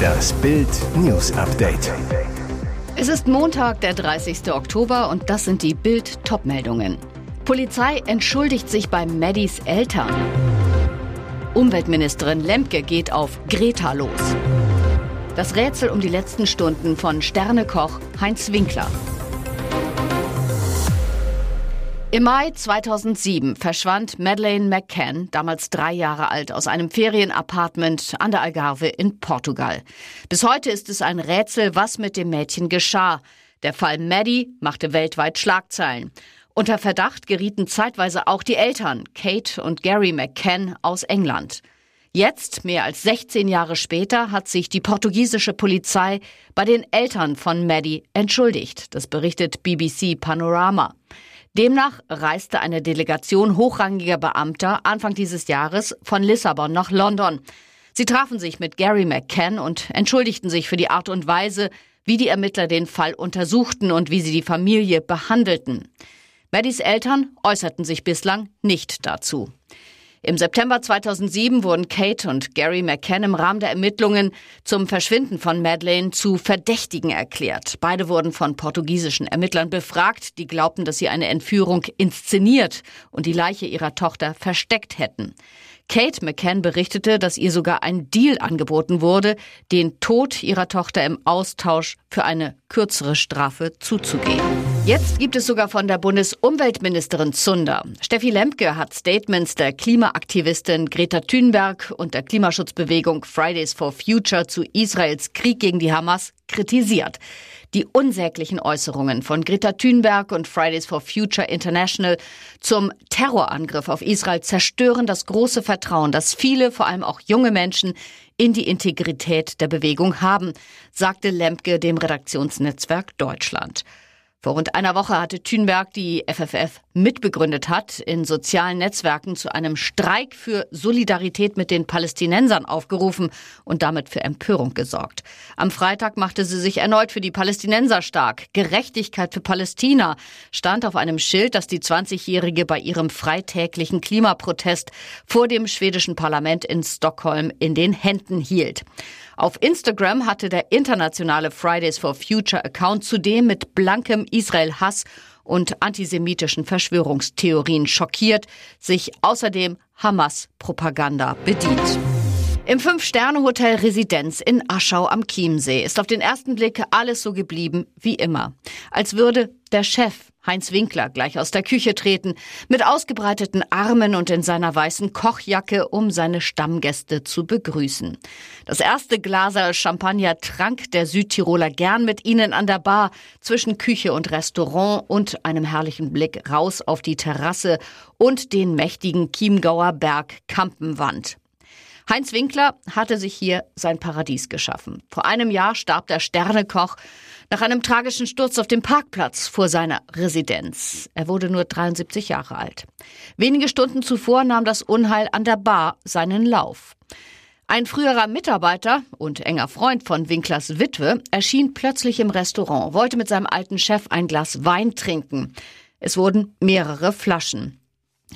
Das Bild News Update. Es ist Montag, der 30. Oktober und das sind die Bild Topmeldungen. Polizei entschuldigt sich bei Maddys Eltern. Umweltministerin Lemke geht auf Greta los. Das Rätsel um die letzten Stunden von Sternekoch Heinz Winkler. Im Mai 2007 verschwand Madeleine McCann, damals drei Jahre alt, aus einem Ferienapartment an der Algarve in Portugal. Bis heute ist es ein Rätsel, was mit dem Mädchen geschah. Der Fall Maddie machte weltweit Schlagzeilen. Unter Verdacht gerieten zeitweise auch die Eltern, Kate und Gary McCann aus England. Jetzt, mehr als 16 Jahre später, hat sich die portugiesische Polizei bei den Eltern von Maddie entschuldigt. Das berichtet BBC Panorama. Demnach reiste eine Delegation hochrangiger Beamter Anfang dieses Jahres von Lissabon nach London. Sie trafen sich mit Gary McCann und entschuldigten sich für die Art und Weise, wie die Ermittler den Fall untersuchten und wie sie die Familie behandelten. Maddys Eltern äußerten sich bislang nicht dazu. Im September 2007 wurden Kate und Gary McCann im Rahmen der Ermittlungen zum Verschwinden von Madeleine zu Verdächtigen erklärt. Beide wurden von portugiesischen Ermittlern befragt, die glaubten, dass sie eine Entführung inszeniert und die Leiche ihrer Tochter versteckt hätten. Kate McCann berichtete, dass ihr sogar ein Deal angeboten wurde, den Tod ihrer Tochter im Austausch für eine kürzere Strafe zuzugehen. Jetzt gibt es sogar von der Bundesumweltministerin Zunder. Steffi Lemke hat Statements der Klimaaktivistin Greta Thunberg und der Klimaschutzbewegung Fridays for Future zu Israels Krieg gegen die Hamas kritisiert. Die unsäglichen Äußerungen von Greta Thunberg und Fridays for Future International zum Terrorangriff auf Israel zerstören das große Vertrauen, das viele, vor allem auch junge Menschen, in die Integrität der Bewegung haben, sagte Lemke dem Redaktionsnetzwerk Deutschland. Vor rund einer Woche hatte Thünberg, die FFF mitbegründet hat, in sozialen Netzwerken zu einem Streik für Solidarität mit den Palästinensern aufgerufen und damit für Empörung gesorgt. Am Freitag machte sie sich erneut für die Palästinenser stark. Gerechtigkeit für Palästina stand auf einem Schild, das die 20-Jährige bei ihrem freitäglichen Klimaprotest vor dem schwedischen Parlament in Stockholm in den Händen hielt. Auf Instagram hatte der internationale Fridays for Future Account zudem mit blankem Israel-Hass und antisemitischen Verschwörungstheorien schockiert, sich außerdem Hamas-Propaganda bedient. Im Fünf-Sterne-Hotel Residenz in Aschau am Chiemsee ist auf den ersten Blick alles so geblieben wie immer. Als würde der Chef Heinz Winkler gleich aus der Küche treten, mit ausgebreiteten Armen und in seiner weißen Kochjacke, um seine Stammgäste zu begrüßen. Das erste Glaser Champagner trank der Südtiroler gern mit ihnen an der Bar zwischen Küche und Restaurant und einem herrlichen Blick raus auf die Terrasse und den mächtigen Chiemgauer Berg Kampenwand. Heinz Winkler hatte sich hier sein Paradies geschaffen. Vor einem Jahr starb der Sternekoch nach einem tragischen Sturz auf dem Parkplatz vor seiner Residenz. Er wurde nur 73 Jahre alt. Wenige Stunden zuvor nahm das Unheil an der Bar seinen Lauf. Ein früherer Mitarbeiter und enger Freund von Winklers Witwe erschien plötzlich im Restaurant, wollte mit seinem alten Chef ein Glas Wein trinken. Es wurden mehrere Flaschen.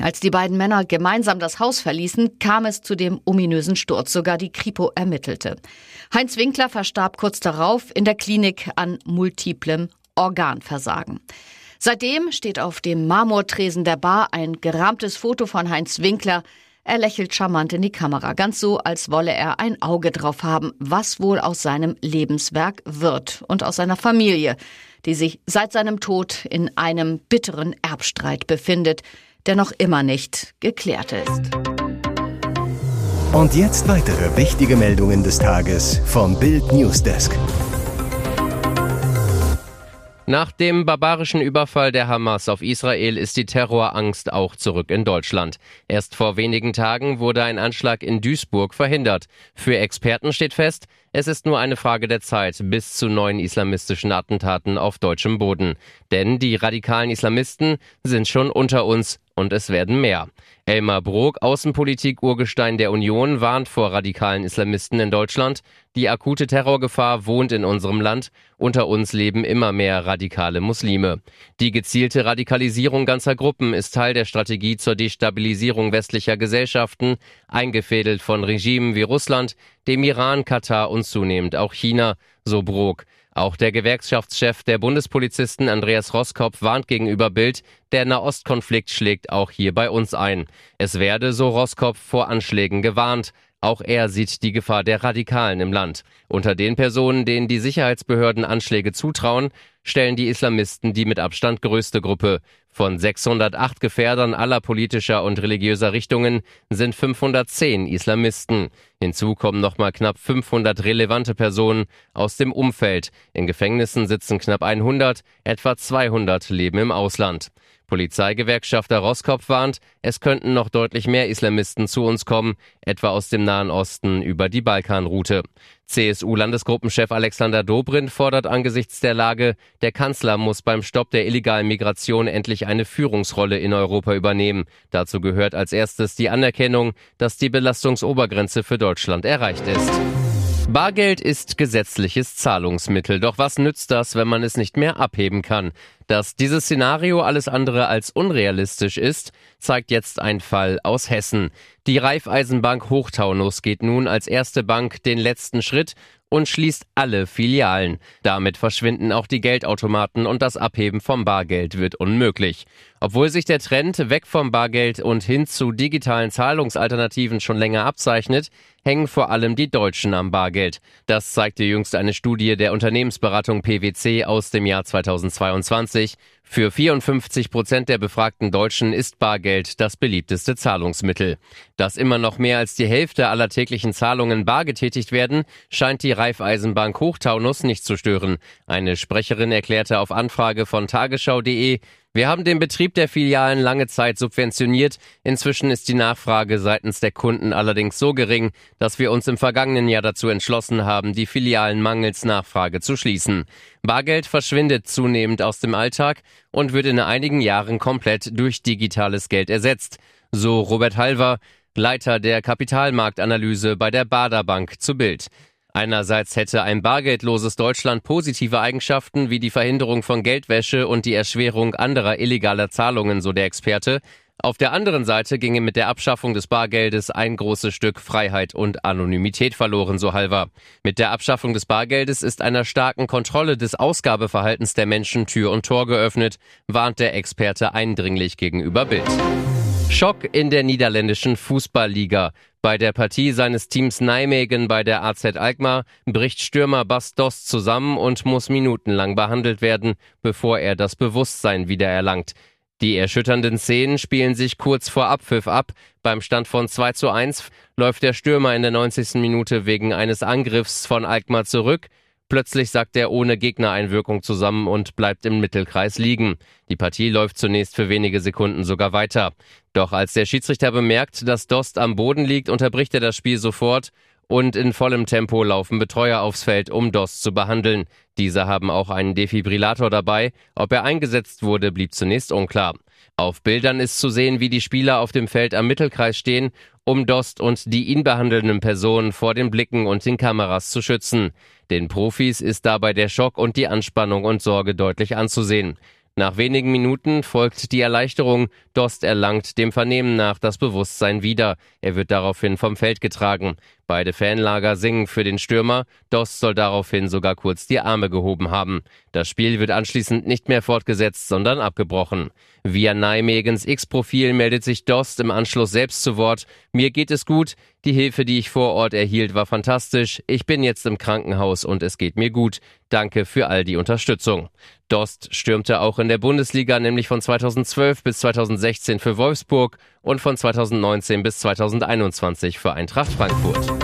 Als die beiden Männer gemeinsam das Haus verließen, kam es zu dem ominösen Sturz. Sogar die Kripo ermittelte. Heinz Winkler verstarb kurz darauf in der Klinik an multiplem Organversagen. Seitdem steht auf dem Marmortresen der Bar ein gerahmtes Foto von Heinz Winkler. Er lächelt charmant in die Kamera, ganz so, als wolle er ein Auge drauf haben, was wohl aus seinem Lebenswerk wird und aus seiner Familie, die sich seit seinem Tod in einem bitteren Erbstreit befindet der noch immer nicht geklärt ist. Und jetzt weitere wichtige Meldungen des Tages vom Bild Newsdesk. Nach dem barbarischen Überfall der Hamas auf Israel ist die Terrorangst auch zurück in Deutschland. Erst vor wenigen Tagen wurde ein Anschlag in Duisburg verhindert. Für Experten steht fest, es ist nur eine Frage der Zeit bis zu neuen islamistischen Attentaten auf deutschem Boden. Denn die radikalen Islamisten sind schon unter uns und es werden mehr. Elmar Brok, Außenpolitik-Urgestein der Union, warnt vor radikalen Islamisten in Deutschland. Die akute Terrorgefahr wohnt in unserem Land. Unter uns leben immer mehr radikale Muslime. Die gezielte Radikalisierung ganzer Gruppen ist Teil der Strategie zur Destabilisierung westlicher Gesellschaften, eingefädelt von Regimen wie Russland, dem Iran, Katar und zunehmend auch China, so Brok. Auch der Gewerkschaftschef der Bundespolizisten Andreas Roskopf warnt gegenüber Bild, der Nahostkonflikt schlägt auch hier bei uns ein. Es werde, so Roskopf, vor Anschlägen gewarnt. Auch er sieht die Gefahr der Radikalen im Land. Unter den Personen, denen die Sicherheitsbehörden Anschläge zutrauen, stellen die Islamisten die mit Abstand größte Gruppe. Von 608 Gefährdern aller politischer und religiöser Richtungen sind 510 Islamisten. Hinzu kommen nochmal knapp 500 relevante Personen aus dem Umfeld. In Gefängnissen sitzen knapp 100, etwa 200 leben im Ausland. Polizeigewerkschafter Roskopf warnt, es könnten noch deutlich mehr Islamisten zu uns kommen, etwa aus dem Nahen Osten über die Balkanroute. CSU-Landesgruppenchef Alexander Dobrindt fordert angesichts der Lage, der Kanzler muss beim Stopp der illegalen Migration endlich eine Führungsrolle in Europa übernehmen. Dazu gehört als erstes die Anerkennung, dass die Belastungsobergrenze für Deutschland erreicht ist. Bargeld ist gesetzliches Zahlungsmittel. Doch was nützt das, wenn man es nicht mehr abheben kann? Dass dieses Szenario alles andere als unrealistisch ist, zeigt jetzt ein Fall aus Hessen. Die Raiffeisenbank Hochtaunus geht nun als erste Bank den letzten Schritt und schließt alle Filialen. Damit verschwinden auch die Geldautomaten und das Abheben vom Bargeld wird unmöglich. Obwohl sich der Trend weg vom Bargeld und hin zu digitalen Zahlungsalternativen schon länger abzeichnet, hängen vor allem die Deutschen am Bargeld. Das zeigte jüngst eine Studie der Unternehmensberatung PwC aus dem Jahr 2022. Für 54 Prozent der befragten Deutschen ist Bargeld das beliebteste Zahlungsmittel. Dass immer noch mehr als die Hälfte aller täglichen Zahlungen bar getätigt werden, scheint die Raiffeisenbank Hochtaunus nicht zu stören. Eine Sprecherin erklärte auf Anfrage von tagesschau.de, wir haben den Betrieb der Filialen lange Zeit subventioniert. Inzwischen ist die Nachfrage seitens der Kunden allerdings so gering, dass wir uns im vergangenen Jahr dazu entschlossen haben, die Filialen mangels Nachfrage zu schließen. Bargeld verschwindet zunehmend aus dem Alltag und wird in einigen Jahren komplett durch digitales Geld ersetzt. So Robert Halver, Leiter der Kapitalmarktanalyse bei der Bader Bank zu Bild. Einerseits hätte ein bargeldloses Deutschland positive Eigenschaften wie die Verhinderung von Geldwäsche und die Erschwerung anderer illegaler Zahlungen, so der Experte. Auf der anderen Seite ginge mit der Abschaffung des Bargeldes ein großes Stück Freiheit und Anonymität verloren, so Halver. Mit der Abschaffung des Bargeldes ist einer starken Kontrolle des Ausgabeverhaltens der Menschen Tür und Tor geöffnet, warnt der Experte eindringlich gegenüber Bild. Schock in der niederländischen Fußballliga. Bei der Partie seines Teams Nijmegen bei der AZ Alkmaar bricht Stürmer Bas Dost zusammen und muss minutenlang behandelt werden, bevor er das Bewusstsein wiedererlangt. Die erschütternden Szenen spielen sich kurz vor Abpfiff ab. Beim Stand von 2 zu 1 läuft der Stürmer in der 90. Minute wegen eines Angriffs von Alkmaar zurück. Plötzlich sackt er ohne Gegnereinwirkung zusammen und bleibt im Mittelkreis liegen. Die Partie läuft zunächst für wenige Sekunden sogar weiter. Doch als der Schiedsrichter bemerkt, dass Dost am Boden liegt, unterbricht er das Spiel sofort und in vollem Tempo laufen Betreuer aufs Feld, um Dost zu behandeln. Diese haben auch einen Defibrillator dabei. Ob er eingesetzt wurde, blieb zunächst unklar. Auf Bildern ist zu sehen, wie die Spieler auf dem Feld am Mittelkreis stehen, um Dost und die ihn behandelnden Personen vor den Blicken und den Kameras zu schützen. Den Profis ist dabei der Schock und die Anspannung und Sorge deutlich anzusehen. Nach wenigen Minuten folgt die Erleichterung. Dost erlangt dem Vernehmen nach das Bewusstsein wieder. Er wird daraufhin vom Feld getragen. Beide Fanlager singen für den Stürmer. Dost soll daraufhin sogar kurz die Arme gehoben haben. Das Spiel wird anschließend nicht mehr fortgesetzt, sondern abgebrochen. Via Nijmegens X-Profil meldet sich Dost im Anschluss selbst zu Wort. Mir geht es gut. Die Hilfe, die ich vor Ort erhielt, war fantastisch. Ich bin jetzt im Krankenhaus und es geht mir gut. Danke für all die Unterstützung. Dost stürmte auch in der Bundesliga, nämlich von 2012 bis 2016 für Wolfsburg und von 2019 bis 2021 für Eintracht Frankfurt.